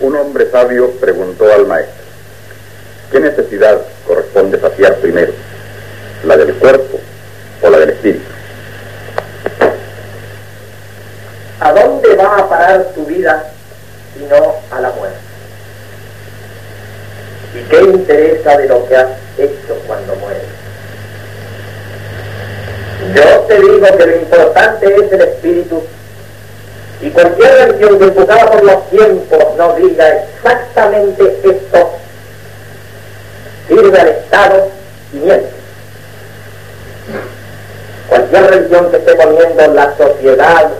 Un hombre sabio preguntó al maestro, ¿qué necesidad corresponde saciar primero? ¿La del cuerpo o la del espíritu? ¿A dónde va a parar tu vida si no a la muerte? ¿Y qué interesa de lo que has hecho cuando mueres? Yo te digo que lo importante es el espíritu y cualquier religión empujada por los tiempos no diga exactamente esto, sirve al Estado y miente. Cualquier religión que esté poniendo la sociedad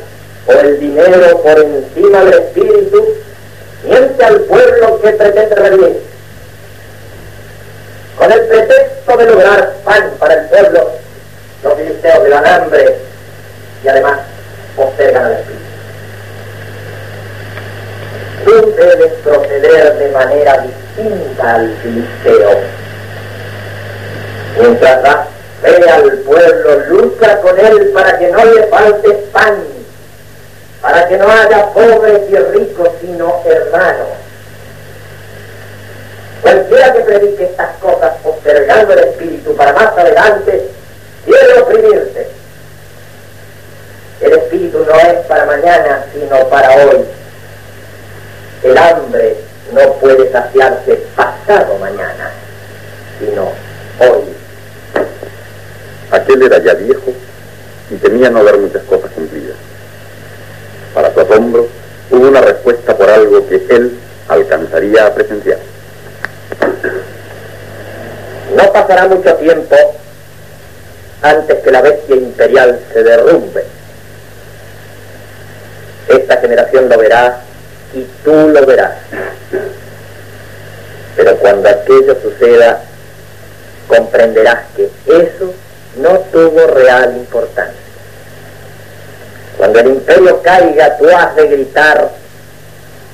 o el dinero por encima del espíritu, miente al pueblo que pretende revivir. Con el pretexto de lograr pan para el pueblo, los filisteos le dan hambre y además postergan al espíritu. Tú debes proceder de manera distinta al filisteo. Mientras das fe al pueblo, lucha con él para que no le falte pan para que no haya pobres y ricos, sino hermanos. Cualquiera que predique estas cosas postergando el espíritu para más adelante, quiere oprimirse. El espíritu no es para mañana, sino para hoy. El hambre no puede saciarse pasado mañana, sino hoy. Aquel era ya viejo y temía no ver muchas cosas cumplidas. Para su asombro, hubo una respuesta por algo que él alcanzaría a presenciar. No pasará mucho tiempo antes que la bestia imperial se derrumbe. Esta generación lo verá y tú lo verás. Pero cuando aquello suceda, comprenderás que eso no tuvo real importancia. Cuando el imperio caiga, tú has de gritar,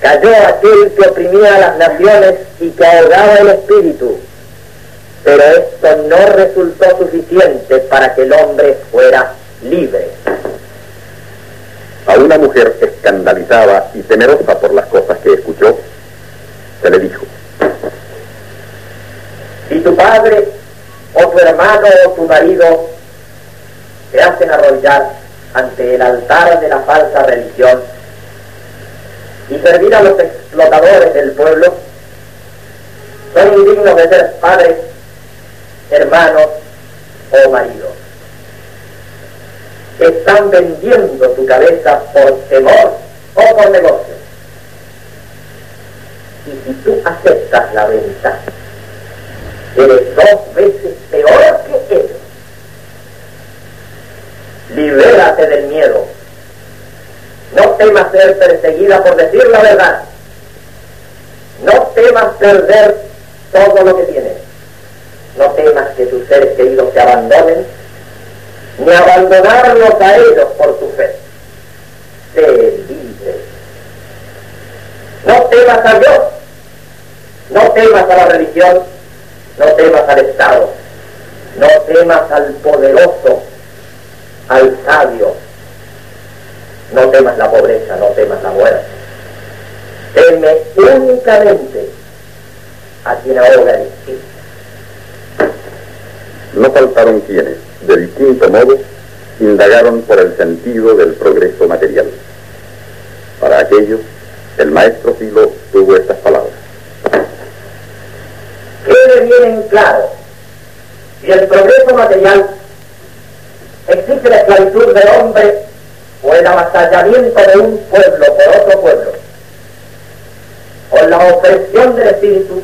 cayó aquel que oprimía a las naciones y que ahogaba el espíritu. Pero esto no resultó suficiente para que el hombre fuera libre. A una mujer escandalizada y temerosa por las cosas que escuchó, se le dijo, si tu padre o tu hermano o tu marido te hacen arrollar ante el altar de la falsa religión y servir a los explotadores del pueblo, son indignos de ser padres, hermanos o maridos. Están vendiendo tu cabeza por temor o por negocio. Y si tú aceptas la venta, eres dos veces peor que ellos. Libérate del miedo. No temas ser perseguida por decir la verdad. No temas perder todo lo que tienes. No temas que tus seres queridos te abandonen, ni abandonarlos a ellos por tu fe. Sé libre. No temas a Dios. No temas a la religión. No temas al Estado. No temas al poderoso al sabio. No temas la pobreza, no temas la muerte. Teme únicamente a quien el espíritu. No faltaron quienes, de distinto modo, indagaron por el sentido del progreso material. Para aquello, el maestro Filo tuvo estas palabras. Quede bien en claro, si el progreso material existe la esclavitud del hombre o el avasallamiento de un pueblo por otro pueblo, o la opresión del espíritu,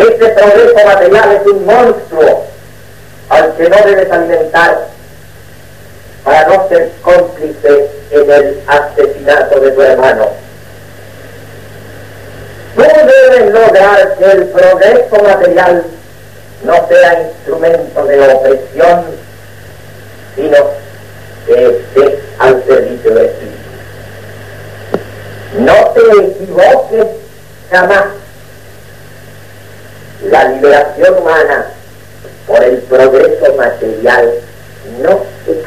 este progreso material es un monstruo al que no debes alimentar para no ser cómplice en el asesinato de tu hermano. Tú debes lograr que el progreso material no sea instrumento de opresión, sino que esté al servicio del Espíritu. No te equivoques jamás. La liberación humana por el progreso material no es